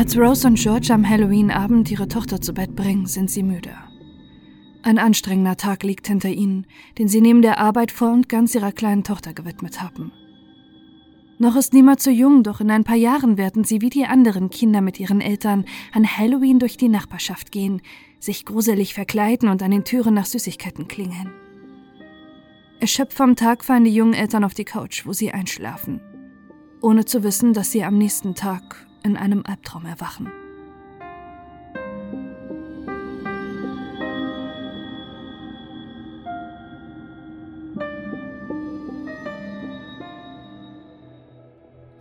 Als Rose und George am Halloween-Abend ihre Tochter zu Bett bringen, sind sie müde. Ein anstrengender Tag liegt hinter ihnen, den sie neben der Arbeit voll und ganz ihrer kleinen Tochter gewidmet haben. Noch ist niemand zu jung, doch in ein paar Jahren werden sie wie die anderen Kinder mit ihren Eltern an Halloween durch die Nachbarschaft gehen, sich gruselig verkleiden und an den Türen nach Süßigkeiten klingeln. Erschöpft vom Tag fallen die jungen Eltern auf die Couch, wo sie einschlafen, ohne zu wissen, dass sie am nächsten Tag in einem Albtraum erwachen.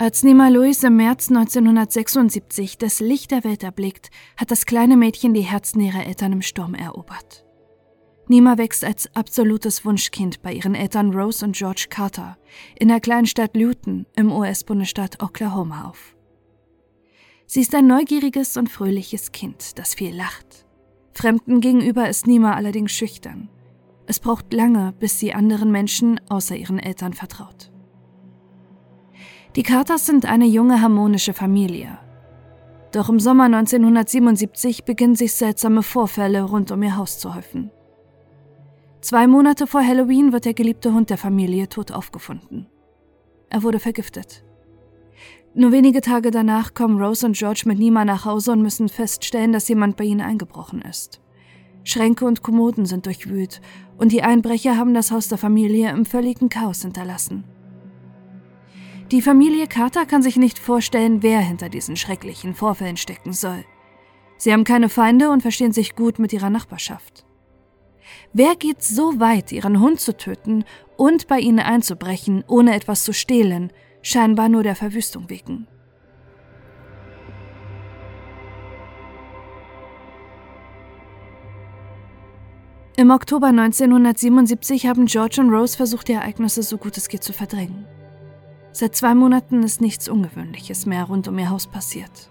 Als Nima Louis im März 1976 das Licht der Welt erblickt, hat das kleine Mädchen die Herzen ihrer Eltern im Sturm erobert. Nima wächst als absolutes Wunschkind bei ihren Eltern Rose und George Carter in der kleinen Stadt Luton im US-Bundesstaat Oklahoma auf. Sie ist ein neugieriges und fröhliches Kind, das viel lacht. Fremden gegenüber ist Nima allerdings schüchtern. Es braucht lange, bis sie anderen Menschen außer ihren Eltern vertraut. Die Carters sind eine junge harmonische Familie. Doch im Sommer 1977 beginnen sich seltsame Vorfälle rund um ihr Haus zu häufen. Zwei Monate vor Halloween wird der geliebte Hund der Familie tot aufgefunden. Er wurde vergiftet. Nur wenige Tage danach kommen Rose und George mit Nima nach Hause und müssen feststellen, dass jemand bei ihnen eingebrochen ist. Schränke und Kommoden sind durchwühlt und die Einbrecher haben das Haus der Familie im völligen Chaos hinterlassen. Die Familie Carter kann sich nicht vorstellen, wer hinter diesen schrecklichen Vorfällen stecken soll. Sie haben keine Feinde und verstehen sich gut mit ihrer Nachbarschaft. Wer geht so weit, ihren Hund zu töten und bei ihnen einzubrechen, ohne etwas zu stehlen, scheinbar nur der Verwüstung wegen? Im Oktober 1977 haben George und Rose versucht, die Ereignisse so gut es geht zu verdrängen. Seit zwei Monaten ist nichts Ungewöhnliches mehr rund um ihr Haus passiert.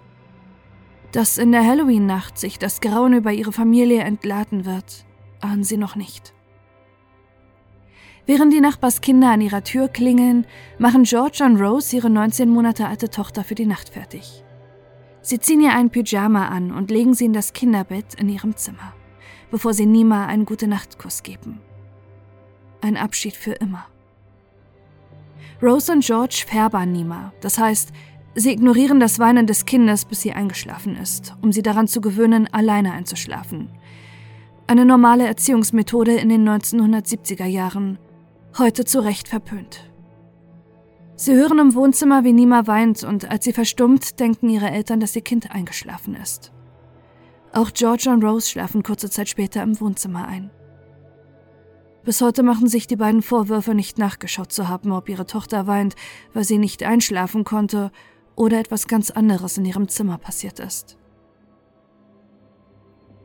Dass in der Halloween-Nacht sich das Grauen über ihre Familie entladen wird, ahnen sie noch nicht. Während die Nachbarskinder an ihrer Tür klingeln, machen George und Rose ihre 19 Monate alte Tochter für die Nacht fertig. Sie ziehen ihr ein Pyjama an und legen sie in das Kinderbett in ihrem Zimmer, bevor sie Nima einen Gute-Nacht-Kuss geben. Ein Abschied für immer. Rose und George färbern Nima. Das heißt, sie ignorieren das Weinen des Kindes, bis sie eingeschlafen ist, um sie daran zu gewöhnen, alleine einzuschlafen. Eine normale Erziehungsmethode in den 1970er Jahren, heute zu Recht verpönt. Sie hören im Wohnzimmer, wie Nima weint, und als sie verstummt, denken ihre Eltern, dass ihr Kind eingeschlafen ist. Auch George und Rose schlafen kurze Zeit später im Wohnzimmer ein. Bis heute machen sich die beiden Vorwürfe, nicht nachgeschaut zu haben, ob ihre Tochter weint, weil sie nicht einschlafen konnte oder etwas ganz anderes in ihrem Zimmer passiert ist.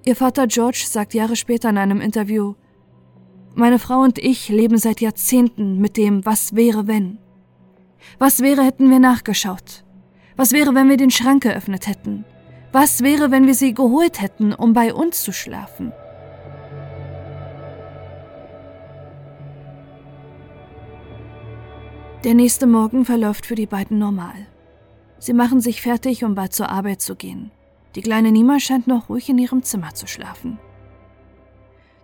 Ihr Vater George sagt Jahre später in einem Interview, meine Frau und ich leben seit Jahrzehnten mit dem Was wäre wenn. Was wäre, hätten wir nachgeschaut? Was wäre, wenn wir den Schrank geöffnet hätten? Was wäre, wenn wir sie geholt hätten, um bei uns zu schlafen? Der nächste Morgen verläuft für die beiden normal. Sie machen sich fertig, um bald zur Arbeit zu gehen. Die kleine Nima scheint noch ruhig in ihrem Zimmer zu schlafen.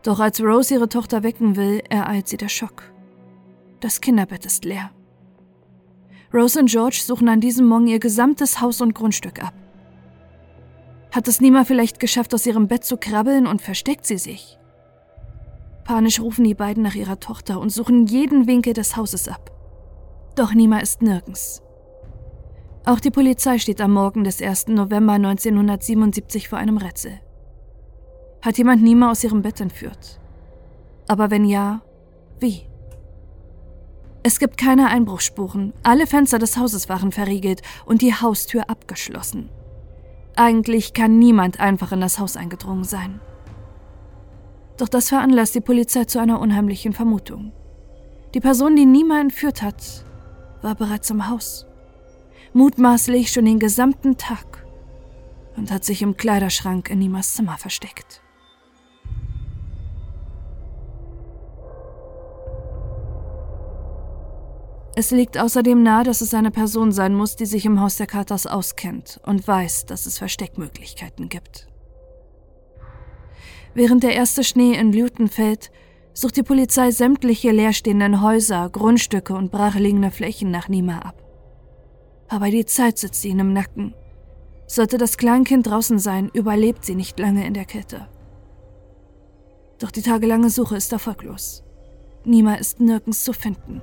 Doch als Rose ihre Tochter wecken will, ereilt sie der Schock. Das Kinderbett ist leer. Rose und George suchen an diesem Morgen ihr gesamtes Haus und Grundstück ab. Hat es Nima vielleicht geschafft, aus ihrem Bett zu krabbeln und versteckt sie sich? Panisch rufen die beiden nach ihrer Tochter und suchen jeden Winkel des Hauses ab. Doch Nima ist nirgends. Auch die Polizei steht am Morgen des 1. November 1977 vor einem Rätsel. Hat jemand Nima aus ihrem Bett entführt? Aber wenn ja, wie? Es gibt keine Einbruchsspuren, alle Fenster des Hauses waren verriegelt und die Haustür abgeschlossen. Eigentlich kann niemand einfach in das Haus eingedrungen sein. Doch das veranlasst die Polizei zu einer unheimlichen Vermutung. Die Person, die Nima entführt hat, war bereits im Haus. Mutmaßlich schon den gesamten Tag und hat sich im Kleiderschrank in Nimas Zimmer versteckt. Es liegt außerdem nahe, dass es eine Person sein muss, die sich im Haus der Carters auskennt und weiß, dass es Versteckmöglichkeiten gibt. Während der erste Schnee in Luton fällt, sucht die Polizei sämtliche leerstehenden Häuser, Grundstücke und brachliegende Flächen nach Nima ab. Aber die Zeit sitzt ihnen im Nacken. Sollte das Kleinkind draußen sein, überlebt sie nicht lange in der Kälte. Doch die tagelange Suche ist erfolglos. Nima ist nirgends zu finden.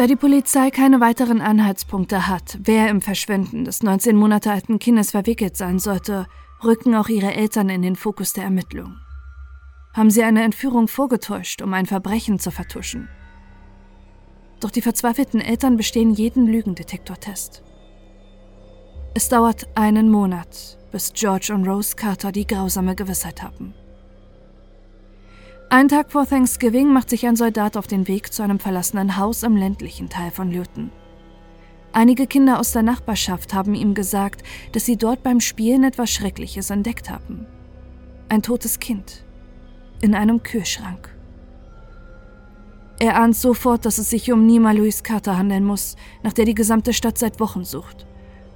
Da die Polizei keine weiteren Anhaltspunkte hat, wer im Verschwinden des 19 Monate alten Kindes verwickelt sein sollte, rücken auch ihre Eltern in den Fokus der Ermittlung. Haben sie eine Entführung vorgetäuscht, um ein Verbrechen zu vertuschen? Doch die verzweifelten Eltern bestehen jeden Lügendetektortest. Es dauert einen Monat, bis George und Rose Carter die grausame Gewissheit haben. Einen Tag vor Thanksgiving macht sich ein Soldat auf den Weg zu einem verlassenen Haus im ländlichen Teil von Luton. Einige Kinder aus der Nachbarschaft haben ihm gesagt, dass sie dort beim Spielen etwas Schreckliches entdeckt haben. Ein totes Kind in einem Kühlschrank. Er ahnt sofort, dass es sich um Nima Louise Carter handeln muss, nach der die gesamte Stadt seit Wochen sucht.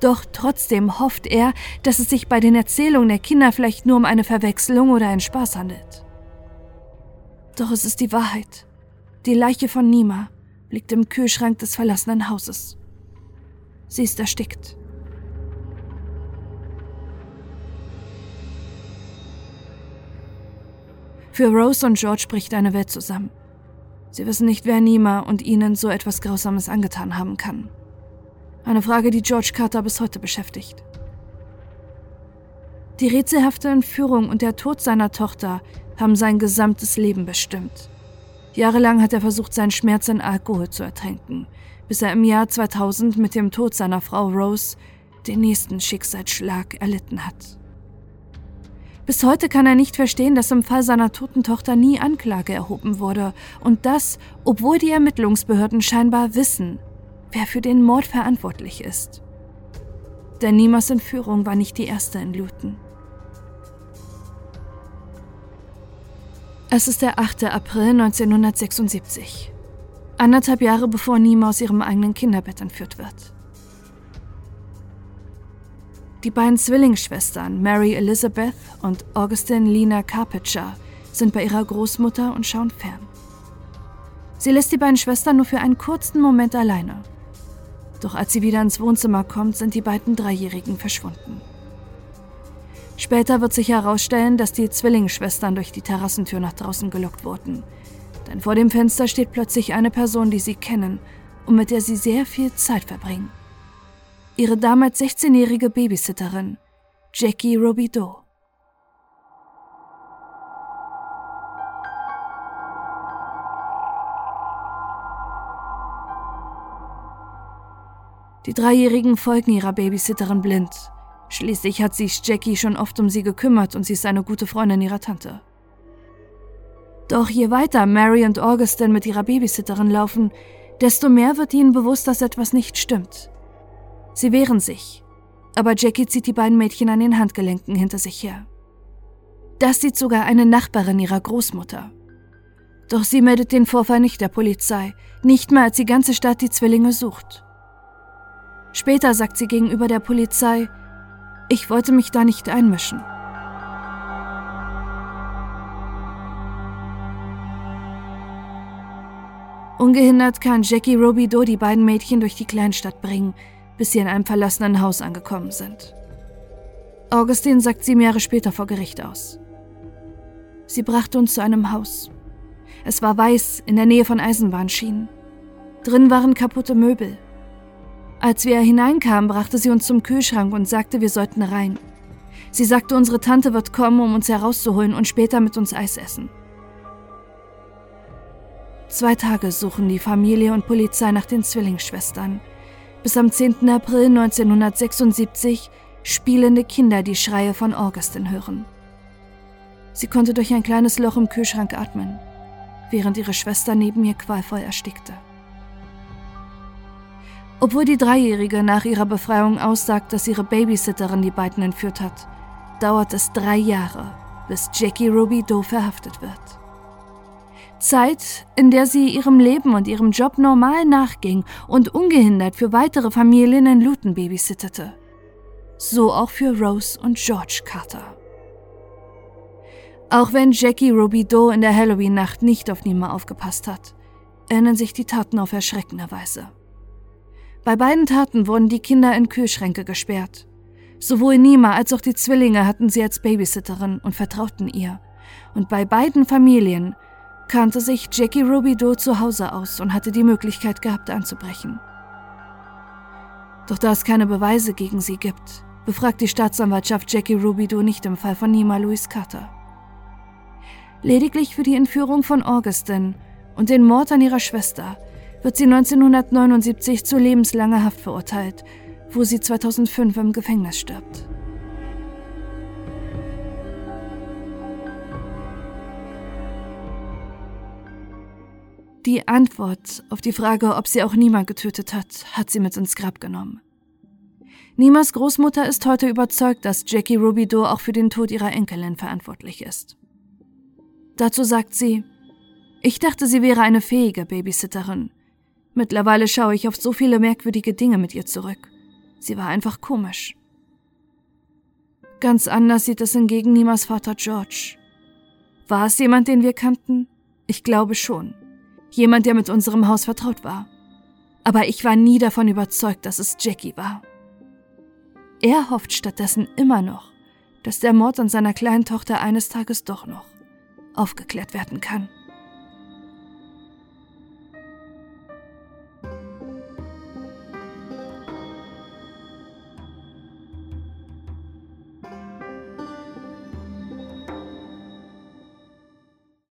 Doch trotzdem hofft er, dass es sich bei den Erzählungen der Kinder vielleicht nur um eine Verwechslung oder einen Spaß handelt. Doch es ist die Wahrheit. Die Leiche von Nima liegt im Kühlschrank des verlassenen Hauses. Sie ist erstickt. Für Rose und George bricht eine Welt zusammen. Sie wissen nicht, wer Nima und ihnen so etwas Grausames angetan haben kann. Eine Frage, die George Carter bis heute beschäftigt. Die rätselhafte Entführung und der Tod seiner Tochter haben sein gesamtes Leben bestimmt. Jahrelang hat er versucht, seinen Schmerz in Alkohol zu ertränken, bis er im Jahr 2000 mit dem Tod seiner Frau Rose den nächsten Schicksalsschlag erlitten hat. Bis heute kann er nicht verstehen, dass im Fall seiner toten Tochter nie Anklage erhoben wurde und das, obwohl die Ermittlungsbehörden scheinbar wissen, wer für den Mord verantwortlich ist. Denn Nimas Entführung war nicht die erste in Luton. Es ist der 8. April 1976. Anderthalb Jahre bevor Nima aus ihrem eigenen Kinderbett entführt wird. Die beiden Zwillingsschwestern Mary Elizabeth und Augustine Lina Carpenter sind bei ihrer Großmutter und schauen fern. Sie lässt die beiden Schwestern nur für einen kurzen Moment alleine. Doch als sie wieder ins Wohnzimmer kommt, sind die beiden Dreijährigen verschwunden. Später wird sich herausstellen, dass die Zwillingsschwestern durch die Terrassentür nach draußen gelockt wurden. Denn vor dem Fenster steht plötzlich eine Person, die sie kennen und mit der sie sehr viel Zeit verbringen. Ihre damals 16-jährige Babysitterin, Jackie Robideau. Die Dreijährigen folgen ihrer Babysitterin blind Schließlich hat sich Jackie schon oft um sie gekümmert und sie ist eine gute Freundin ihrer Tante. Doch je weiter Mary und Augustin mit ihrer Babysitterin laufen, desto mehr wird ihnen bewusst, dass etwas nicht stimmt. Sie wehren sich, aber Jackie zieht die beiden Mädchen an den Handgelenken hinter sich her. Das sieht sogar eine Nachbarin ihrer Großmutter. Doch sie meldet den Vorfall nicht der Polizei, nicht mal als die ganze Stadt die Zwillinge sucht. Später sagt sie gegenüber der Polizei, ich wollte mich da nicht einmischen. Ungehindert kann Jackie Robideau die beiden Mädchen durch die Kleinstadt bringen, bis sie in einem verlassenen Haus angekommen sind. Augustin sagt sieben Jahre später vor Gericht aus. Sie brachte uns zu einem Haus. Es war weiß, in der Nähe von Eisenbahnschienen. Drin waren kaputte Möbel, als wir hineinkamen, brachte sie uns zum Kühlschrank und sagte, wir sollten rein. Sie sagte, unsere Tante wird kommen, um uns herauszuholen und später mit uns Eis essen. Zwei Tage suchen die Familie und Polizei nach den Zwillingsschwestern. Bis am 10. April 1976 spielende Kinder die Schreie von Augustin hören. Sie konnte durch ein kleines Loch im Kühlschrank atmen, während ihre Schwester neben ihr qualvoll erstickte. Obwohl die Dreijährige nach ihrer Befreiung aussagt, dass ihre Babysitterin die beiden entführt hat, dauert es drei Jahre, bis Jackie Ruby Doe verhaftet wird. Zeit, in der sie ihrem Leben und ihrem Job normal nachging und ungehindert für weitere Familien in Luton babysittete. So auch für Rose und George Carter. Auch wenn Jackie Ruby Doe in der Halloween-Nacht nicht auf Nima aufgepasst hat, ändern sich die Taten auf erschreckende Weise. Bei beiden Taten wurden die Kinder in Kühlschränke gesperrt. Sowohl Nima als auch die Zwillinge hatten sie als Babysitterin und vertrauten ihr. Und bei beiden Familien kannte sich Jackie Ruby Doe zu Hause aus und hatte die Möglichkeit gehabt anzubrechen. Doch da es keine Beweise gegen sie gibt, befragt die Staatsanwaltschaft Jackie Ruby Doe nicht im Fall von Nima Louise Carter. Lediglich für die Entführung von Augustin und den Mord an ihrer Schwester wird sie 1979 zu lebenslanger Haft verurteilt, wo sie 2005 im Gefängnis stirbt. Die Antwort auf die Frage, ob sie auch Nima getötet hat, hat sie mit ins Grab genommen. Nimas Großmutter ist heute überzeugt, dass Jackie Rubidoux auch für den Tod ihrer Enkelin verantwortlich ist. Dazu sagt sie, ich dachte, sie wäre eine fähige Babysitterin. Mittlerweile schaue ich auf so viele merkwürdige Dinge mit ihr zurück. Sie war einfach komisch. Ganz anders sieht es hingegen Nimas Vater George. War es jemand, den wir kannten? Ich glaube schon. Jemand, der mit unserem Haus vertraut war. Aber ich war nie davon überzeugt, dass es Jackie war. Er hofft stattdessen immer noch, dass der Mord an seiner kleinen Tochter eines Tages doch noch aufgeklärt werden kann.